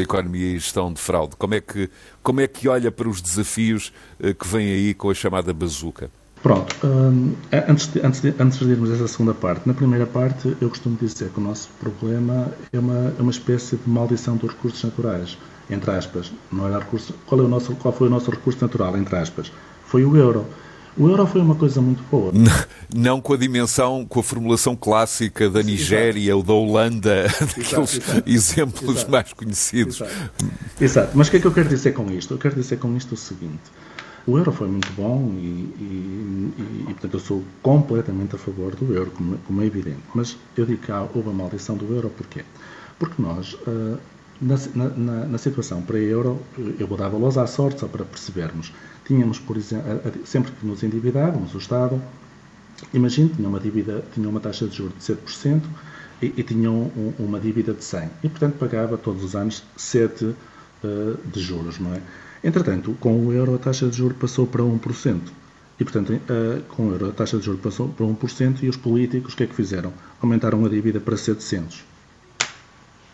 Economia e Gestão de Fraude. Como é que, como é que olha para os desafios eh, que vêm aí com a chamada bazuca? Pronto, hum, antes, de, antes, de, antes de irmos a essa segunda parte, na primeira parte eu costumo dizer que o nosso problema é uma, é uma espécie de maldição dos recursos naturais, entre aspas. Não era recurso, qual, é o nosso, qual foi o nosso recurso natural, entre aspas? Foi o euro. O euro foi uma coisa muito boa. Não com a dimensão, com a formulação clássica da Nigéria ou da Holanda, daqueles exemplos Exato. mais conhecidos. Exato. Exato. Mas o que é que eu quero dizer com isto? Eu quero dizer com isto o seguinte. O euro foi muito bom e, e, e, e portanto, eu sou completamente a favor do euro, como, como é evidente. Mas eu digo que houve a maldição do euro, porquê? Porque nós, uh, na, na, na, situação para euro, eu vou dar valores à sorte só para percebermos. Tínhamos, por exemplo, sempre que nos endividávamos, o Estado, imagine, tinha uma dívida, tinha uma taxa de juros de 7% e, e tinha um, uma dívida de 100 e, portanto, pagava todos os anos 7 uh, eh, de juros, não é? Entretanto, com o euro a taxa de juros passou para 1%. E, portanto, uh, com o euro a taxa de juros passou para 1% e os políticos o que é que fizeram? Aumentaram a dívida para 700.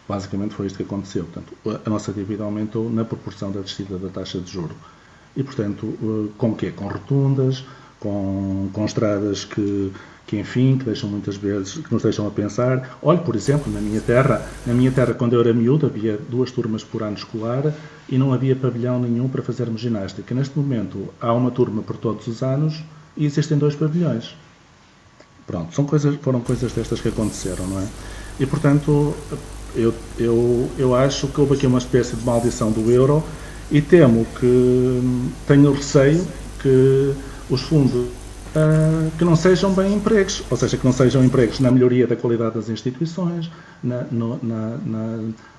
Basicamente foi isto que aconteceu. Portanto, a nossa dívida aumentou na proporção da descida da taxa de juros e, portanto, eh, com o quê? Com rotundas, com, com estradas que, que, enfim, que deixam muitas vezes, que nos deixam a pensar. Olhe, por exemplo, na minha terra, na minha terra, quando eu era miúdo, havia duas turmas por ano escolar e não havia pavilhão nenhum para fazermos ginástica. Neste momento, há uma turma por todos os anos e existem dois pavilhões. Pronto, são coisas, foram coisas destas que aconteceram, não é? E, portanto, eu, eu, eu acho que houve aqui uma espécie de maldição do euro e temo que tenho receio que os fundos uh, que não sejam bem empregos, ou seja, que não sejam empregos na melhoria da qualidade das instituições, na, no, na,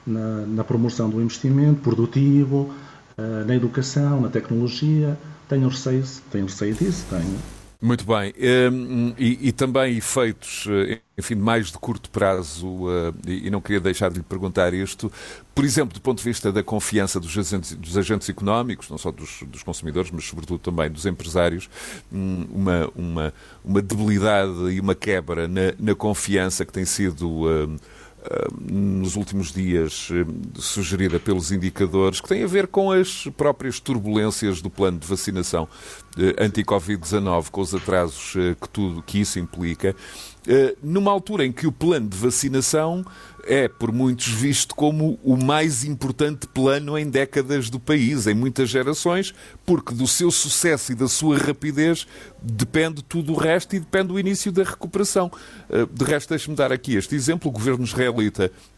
na, na, promoção do investimento produtivo, uh, na educação, na tecnologia. Tenho receio, tenho receio disso, tenho. Muito bem. Um, e, e, também efeitos, eh, enfim, mais de curto prazo, uh, e, não queria deixar de lhe perguntar isto, por exemplo, do ponto de vista da confiança dos agentes, dos agentes económicos, não só dos, dos, consumidores, mas sobretudo também dos empresários, um, uma, uma, uma debilidade e uma quebra na, na confiança que tem sido. Uh, nos últimos dias sugerida pelos indicadores, que tem a ver com as próprias turbulências do plano de vacinação anti-Covid-19, com os atrasos que, tudo, que isso implica, numa altura em que o plano de vacinação é, por muitos, visto como o mais importante plano em décadas do país, em muitas gerações, porque do seu sucesso e da sua rapidez depende tudo o resto e depende o início da recuperação. Eh, de resto, deixe-me dar aqui este exemplo. O governo israelita eh,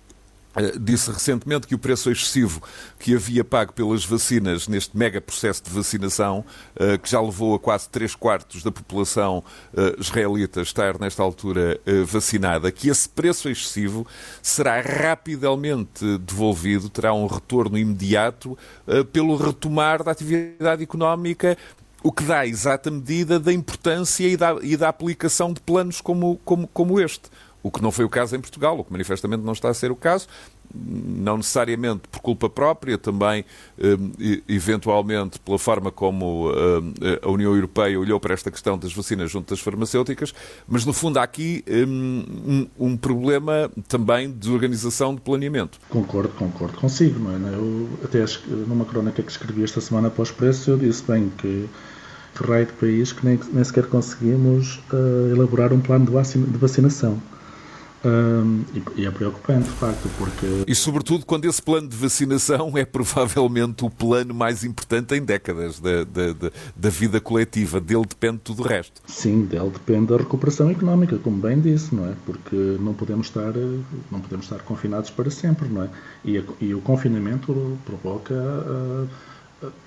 disse recentemente que o preço excessivo que havia pago pelas vacinas neste mega processo de vacinação, eh, que já levou a quase 3 quartos da população eh, israelita estar nesta altura vacinada, que esse preço excessivo será rapidamente devolvido, terá um retorno imediato pelo retomar da atividade económica o que dá exata medida da importância e da, e da aplicação de planos como, como, como este o que não foi o caso em Portugal, o que manifestamente não está a ser o caso, não necessariamente por culpa própria, também eh, eventualmente pela forma como eh, a União Europeia olhou para esta questão das vacinas junto das farmacêuticas, mas no fundo há aqui eh, um, problema também de organização de planeamento. Concordo, concordo consigo, é? Eu até numa crónica que escrevi esta semana após preço, eu disse bem que que raio de país que nem, nem sequer conseguimos uh, elaborar um plano de, vacina, de vacinação. Um, e, é preocupante, de facto, porque. E, sobretudo, quando esse plano de vacinação é provavelmente o plano mais importante em décadas da, da, da, da vida coletiva. Dele depende tudo o resto. Sim, dele depende da recuperação económica, como bem disse, não é? Porque não podemos estar, não podemos estar confinados para sempre, não é? E, a, e o confinamento provoca. Uh,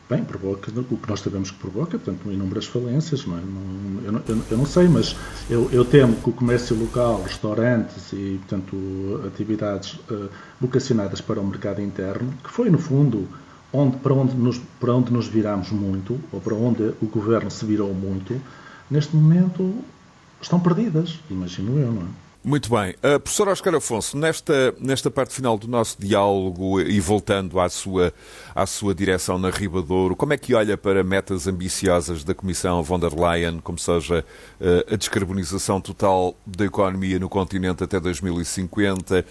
Bem, provoca o que nós sabemos que provoca, portanto, inúmeras falências, não é? Não, eu, não, eu, não sei, mas eu, eu, temo que o comércio local, restaurantes e, portanto, atividades uh, vocacionadas para o mercado interno, que foi, no fundo, onde, para, onde nos, para onde nos viramos muito, ou para onde o governo se virou muito, neste momento estão perdidas, imagino eu, não é? Muito bem. Uh, professor Oscar Afonso, nesta, nesta parte final do nosso diálogo e voltando à sua, à sua direção na Ribadouro, como é que olha para metas ambiciosas da Comissão von der Leyen, como seja uh, a descarbonização total da economia no continente até 2050,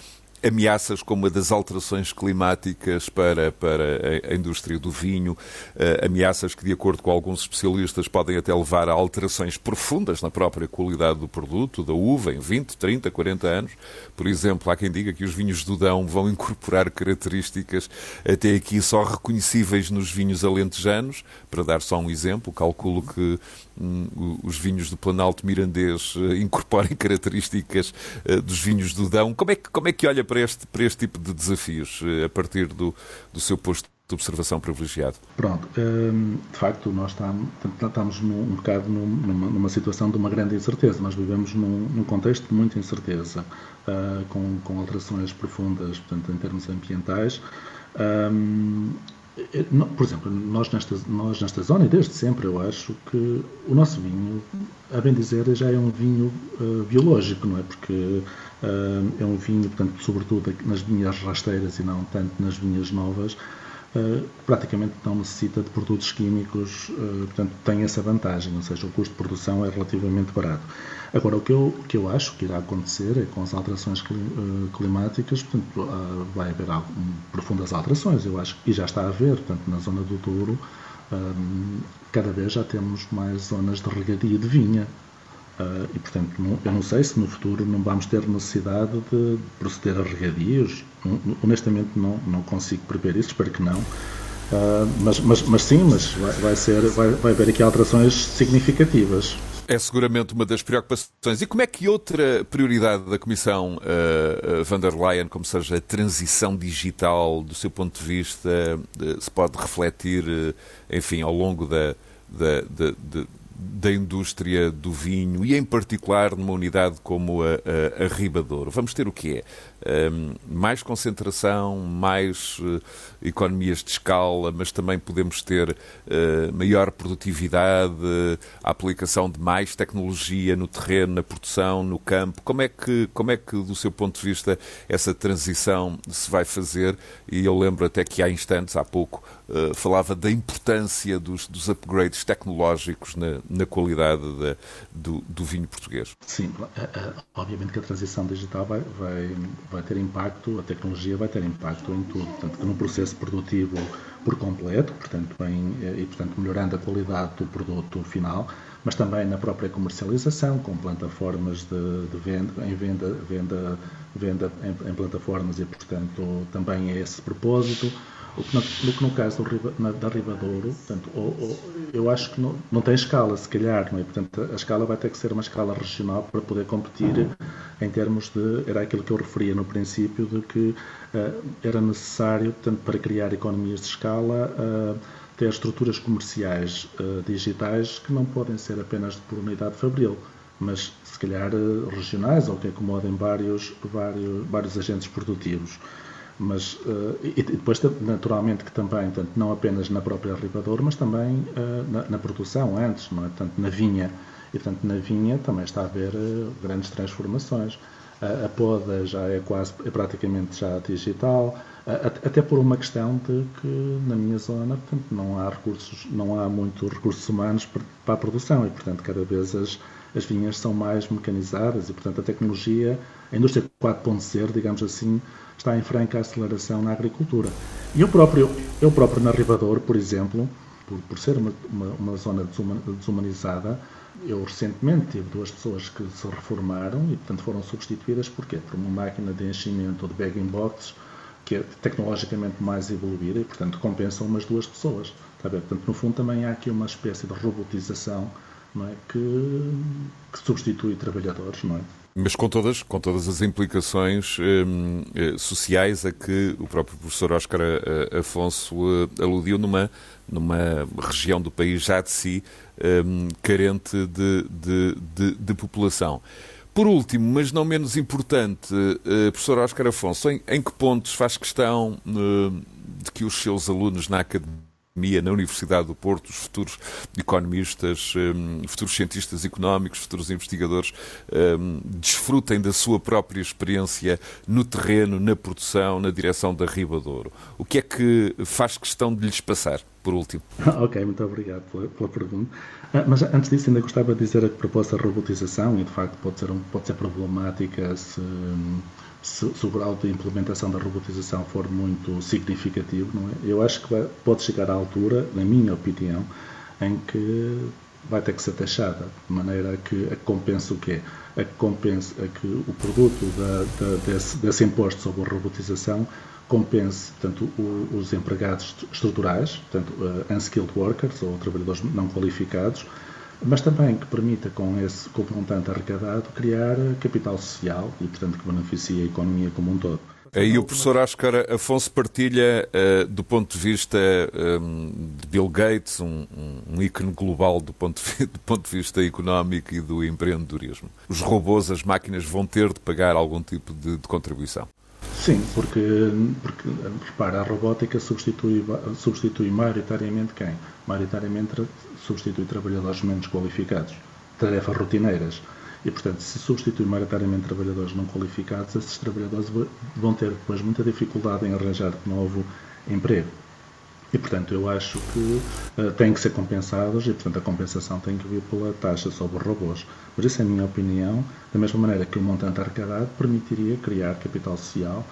ameaças como a das alterações climáticas para, para a indústria do vinho, uh, ameaças que, de acordo com alguns especialistas, podem até levar a alterações profundas na própria qualidade do produto, da uva, em 20, 30, 40 anos. Por exemplo, há quem diga que os vinhos do Dão vão incorporar características até aqui só reconhecíveis nos vinhos alentejanos. Para dar só um exemplo, calculo que hum, os vinhos do Planalto Mirandês uh, incorporem características uh, dos vinhos do Dão. Como é que, como é que olha para este, para este tipo de desafios, eh, a partir do, do seu posto de observação privilegiado? Pronto, ehm, de facto, nós estamos, num, um bocado numa, numa, situação de uma grande incerteza. Nós vivemos num, num contexto de muita incerteza, uh, com, com alterações profundas, portanto, em termos ambientais. Um, ehm, por exemplo, nós nesta, nós nesta zona, e desde sempre, eu acho que o nosso vinho, a bem dizer, já é um vinho uh, biológico, não é? Porque é um vinho, portanto, sobretudo nas vinhas rasteiras e não tanto nas vinhas novas, Uh, praticamente não necessita de produtos químicos, uh, portanto tem essa vantagem, ou seja, o custo de produção é relativamente barato. Agora, o que eu, o que eu acho que irá acontecer é com as alterações uh, climáticas, portanto, vai haver profundas alterações, eu acho, e já está a haver, portanto, na zona do Douro, cada vez já temos mais zonas de regadio de vinha, Uh, e, portanto, não, eu não sei se no futuro não vamos ter necessidade de proceder a regadios. Honestamente, não, não consigo prever isso, espero que não. Uh, mas, mas, mas sim, mas vai, vai, ser, vai, vai haver aqui alterações significativas. É seguramente uma das preocupações. E como é que outra prioridade da Comissão uh, van der Leyen, como seja a transição digital, do seu ponto de vista, se pode refletir, uh, enfim, ao longo da, da, da, da indústria do vinho e, em particular, numa unidade como a, a, a Ribadouro. Vamos ter o que é? Mais concentração, mais uh, economias de escala, mas também podemos ter uh, maior produtividade, a aplicação de mais tecnologia no terreno, na produção, no campo. Como é que, como é que do seu ponto de vista, essa transição se vai fazer? E eu lembro até que há instantes, há pouco, uh, falava da importância dos, dos upgrades tecnológicos na, na qualidade de, do, do, vinho português. Sim, obviamente que a transição digital vai, vai, vai ter impacto, a tecnologia vai ter impacto em tudo, portanto, no processo produtivo por completo, portanto, em, e portanto melhorando a qualidade do produto final, mas também na própria comercialização, com plataformas de, de venda, em venda, venda, venda em, em plataformas e, portanto, também é esse propósito no, que no caso do, na, da Ribadouro, portanto, ou, ou, eu acho que não, não tem escala, se calhar, não é? Portanto, a escala vai ter que ser uma escala regional para poder competir em termos de. Era aquilo que eu referia no princípio, de que uh, era necessário, portanto, para criar economias de escala, uh, ter estruturas comerciais uh, digitais que não podem ser apenas por unidade fabril mas se calhar regionais ou que acomodem vários, vários, vários agentes produtivos mas uh, e depois naturalmente que também tanto não apenas na própria Ribador mas também uh, na, na, produção antes não é? Tanto na vinha. E portanto na vinha também está a haver uh, grandes transformações. A poda já é quase é praticamente já digital até por uma questão de que na minha zona portanto não há recursos não há muitos recursos humanos para a produção e portanto cada vez as as vinhas são mais mecanizadas e portanto a tecnologia a indústria 4.0 digamos assim está em franca aceleração na agricultura. E eu próprio, eu próprio na Ribador, por exemplo, por, por ser uma, uma, uma, zona desumanizada, eu recentemente tive duas pessoas que se reformaram e, portanto, foram substituídas por quê? Por uma máquina de enchimento de bagging box que é tecnologicamente mais evoluída e, portanto, compensa umas duas pessoas. Está a ver? Portanto, no fundo, também há aqui uma espécie de robotização é? que, que substitui trabalhadores, não é? Mas com todas, com todas as implicações hum, eh, sociais a que o próprio professor Oscar eh, Afonso eh, aludiu numa, numa região do país já de si hum, carente de, de, de, de, população. Por último, mas não menos importante, professor Oscar Afonso, em, em que pontos faz questão hum, de que os seus alunos na academia na Universidade do Porto, os futuros economistas, um, futuros cientistas económicos, futuros investigadores desfrutem da sua própria experiência no terreno, na produção, na direção da Riba Douro. O que é que faz questão de lhes passar, por último? ok, muito obrigado pela, pela pergunta. Ah, mas antes disso, ainda gostava de dizer que propôs a robotização, e de facto pode ser, um, pode ser problemática se se, se, o grau de implementação da robotização for muito significativo, não é? eu acho que vai, pode chegar à altura, na minha opinião, em que vai ter que ser taxada, de maneira a que, a que compense o quê? A que compense a que o produto da, da, desse, desse imposto sobre a robotização compense tanto os empregados estruturais, portanto, uh, unskilled workers ou trabalhadores não qualificados, mas também que permita, com esse com arrecadado, criar capital social e, portanto, que beneficie a economia como um todo. E o professor Oscar Afonso partilha, uh, do ponto de vista um, de Bill Gates, um, um ícone global do ponto, de, do ponto de vista económico e do empreendedorismo. Os robôs, as máquinas vão ter de pagar algum tipo de, de contribuição. Sim, porque, porque, repara, a robótica substitui, substitui maioritariamente quem? Maioritariamente substitui trabalhadores menos qualificados, tarefas rotineiras. E, portanto, se substitui maioritariamente trabalhadores não qualificados, esses trabalhadores vão ter depois muita dificuldade em arranjar de novo emprego. E, portanto, eu acho que uh, têm que ser compensados e, portanto, a compensação tem que vir pela taxa sobre robôs. Mas isso é a minha opinião, da mesma maneira que o montante arrecadado permitiria criar capital social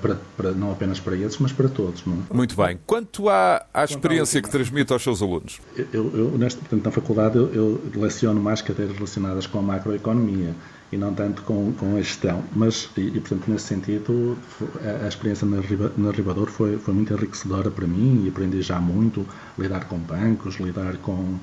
para, para, não apenas para esses, mas para todos. É? Muito bem. Quanto à, à experiência que transmite aos seus alunos? Eu, eu neste, portanto, na faculdade, eu, eu leciono mais cadeiras relacionadas com a macroeconomia e não tanto com, com a gestão. Mas, e, e portanto, nesse sentido, a, a experiência na, na Ribador foi, foi muito enriquecedora para mim e aprendi já muito lidar com bancos, lidar com,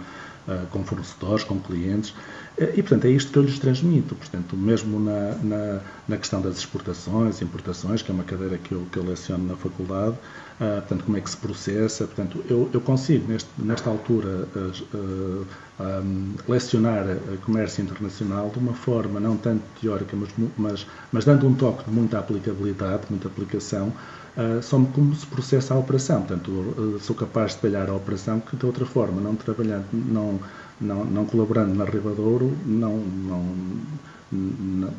com fornecedores, com clientes. E, portanto, é isto que eu lhes transmito. Portanto, mesmo na, na, na questão das exportações, importações, que é uma cadeira que eu, que eu leciono na faculdade, uh, portanto, como é que se processa. Portanto, eu, eu consigo, neste, nesta altura, uh, uh, um, lecionar comércio internacional de uma forma não tanto teórica, mas, mas, mas dando um toque de muita aplicabilidade, muita aplicação, uh, só como se processa a operação. Portanto, uh, sou capaz de detalhar a operação que de outra forma, não trabalhando, não, não, não colaborando na Ribadouro, não, não,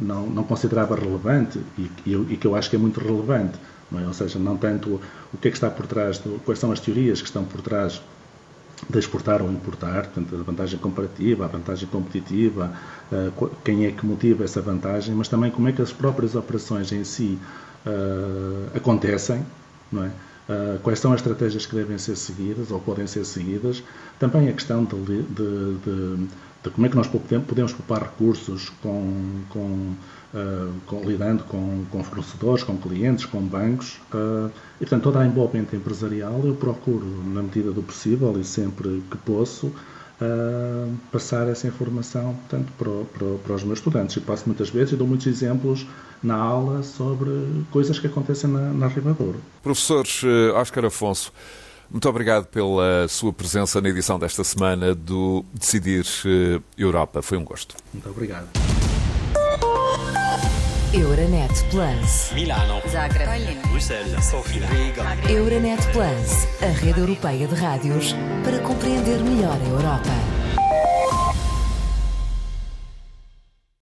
não, não considerava relevante e, e, que eu acho que é muito relevante. É? Ou seja, não tanto o que é que está por trás, do, quais são as teorias que estão por trás de exportar ou importar, portanto, a vantagem comparativa, a vantagem competitiva, uh, quem é que motiva essa vantagem, mas também como é que as próprias operações em si uh, acontecem, não é? Uh, quais são as estratégias que devem ser seguidas ou podem ser seguidas, também a questão de, de, de, de como é que nós podemos poupar recursos com, com, uh, com lidando com, com, fornecedores, com clientes, com bancos, uh, e portanto toda a envolvente empresarial eu procuro, na medida do possível e sempre que posso, uh, passar essa informação portanto, para, para, para, os meus estudantes. E passo muitas vezes e dou muitos exemplos na aula sobre coisas que acontecem na, na Ribadouro. Professor Oscar Afonso, muito obrigado pela sua presença na edição desta semana do Decidir Europa. Foi um gosto. Muito obrigado. Euronet Plus. Milano. Zagreb. Bruxelas. Sofia. Riga. Euronet Plus, a rede europeia de rádios para compreender melhor a Europa.